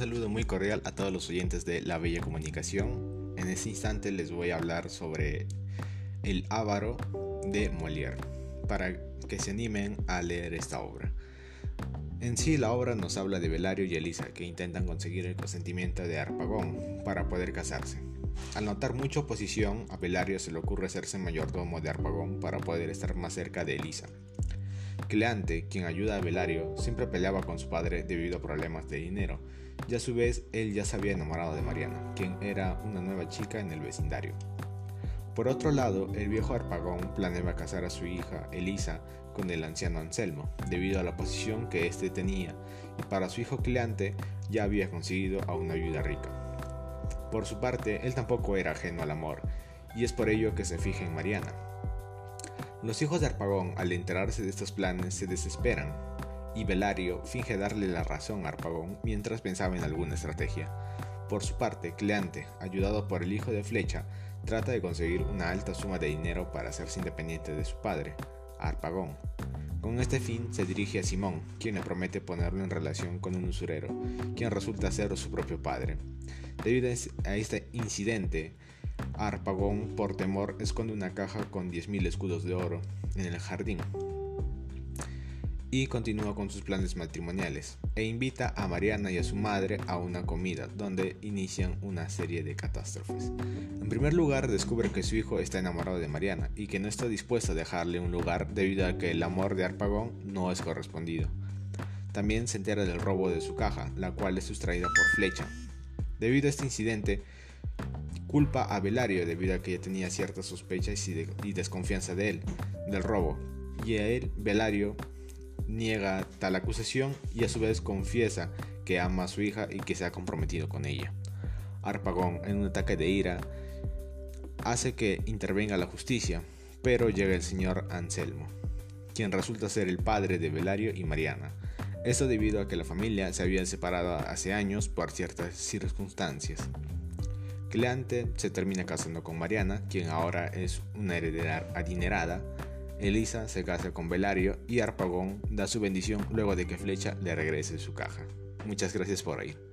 saludo muy cordial a todos los oyentes de La Bella Comunicación. En este instante les voy a hablar sobre El Ávaro de Molière, para que se animen a leer esta obra. En sí, la obra nos habla de Belario y Elisa, que intentan conseguir el consentimiento de Arpagón para poder casarse. Al notar mucha oposición, a Belario se le ocurre hacerse mayordomo de Arpagón para poder estar más cerca de Elisa. Cleante, quien ayuda a Belario, siempre peleaba con su padre debido a problemas de dinero, y a su vez él ya se había enamorado de Mariana, quien era una nueva chica en el vecindario. Por otro lado, el viejo Arpagón planeaba casar a su hija, Elisa, con el anciano Anselmo, debido a la posición que éste tenía, y para su hijo Cleante ya había conseguido a una viuda rica. Por su parte, él tampoco era ajeno al amor, y es por ello que se fija en Mariana, los hijos de Arpagón, al enterarse de estos planes, se desesperan, y Belario finge darle la razón a Arpagón mientras pensaba en alguna estrategia. Por su parte, Cleante, ayudado por el hijo de Flecha, trata de conseguir una alta suma de dinero para hacerse independiente de su padre, Arpagón. Con este fin se dirige a Simón, quien le promete ponerlo en relación con un usurero, quien resulta ser su propio padre. Debido a este incidente, Arpagón, por temor, esconde una caja con 10.000 escudos de oro en el jardín y continúa con sus planes matrimoniales e invita a Mariana y a su madre a una comida donde inician una serie de catástrofes. En primer lugar, descubre que su hijo está enamorado de Mariana y que no está dispuesto a dejarle un lugar debido a que el amor de Arpagón no es correspondido. También se entera del robo de su caja, la cual es sustraída por Flecha. Debido a este incidente, culpa a Belario debido a que ya tenía ciertas sospechas y, desconfianza de él, del robo, y a él, Belario, niega tal acusación y a su vez confiesa que ama a su hija y que se ha comprometido con ella. Arpagón, en un ataque de ira, hace que intervenga la justicia, pero llega el señor Anselmo, quien resulta ser el padre de Belario y Mariana. Esto debido a que la familia se había separado hace años por ciertas circunstancias. Cleante se termina casando con Mariana, quien ahora es una heredera adinerada. Elisa se casa con Belario y Arpagón da su bendición luego de que Flecha le regrese su caja. Muchas gracias por ir.